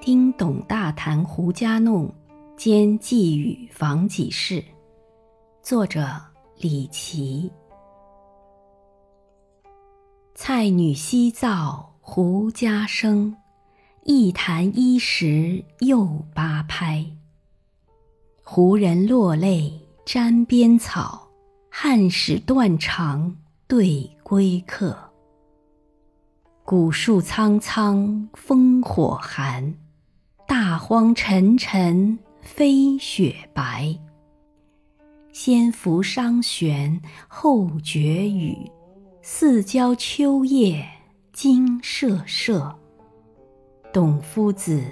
听董大谈胡家弄兼寄语房几事，作者李琦。蔡女西灶胡家生，一弹一时又八拍。胡人落泪沾边草，汉使断肠对归客。古树苍苍烽火寒。大荒沉沉飞雪白，先伏商玄后绝雨，四郊秋夜惊瑟瑟。董夫子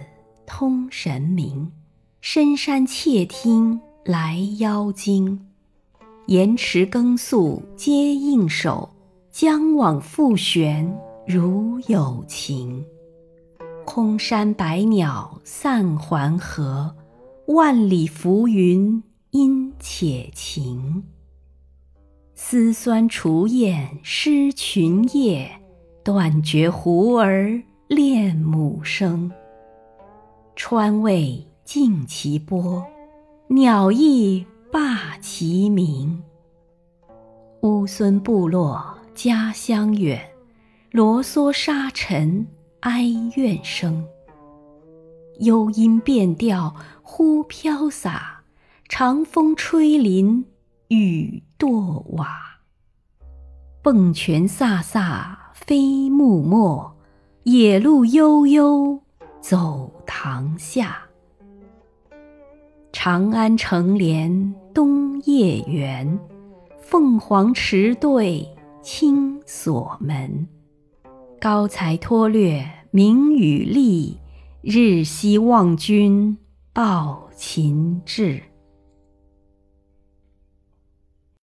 通神明，深山窃听来妖精。延迟更宿皆应手，将往复旋如有情。空山白鸟散还河，万里浮云阴且晴。丝酸雏燕失群夜，断绝胡儿恋母声。川渭静其波，鸟翼罢其鸣。乌孙部落家乡远，罗嗦沙尘。哀怨声，幽音变调忽飘洒，长风吹林雨堕瓦。蹦泉飒飒飞木末，野鹿悠悠走塘下。长安城连东夜圆，凤凰池对青锁门。高才脱略名与利，日夕望君报秦志。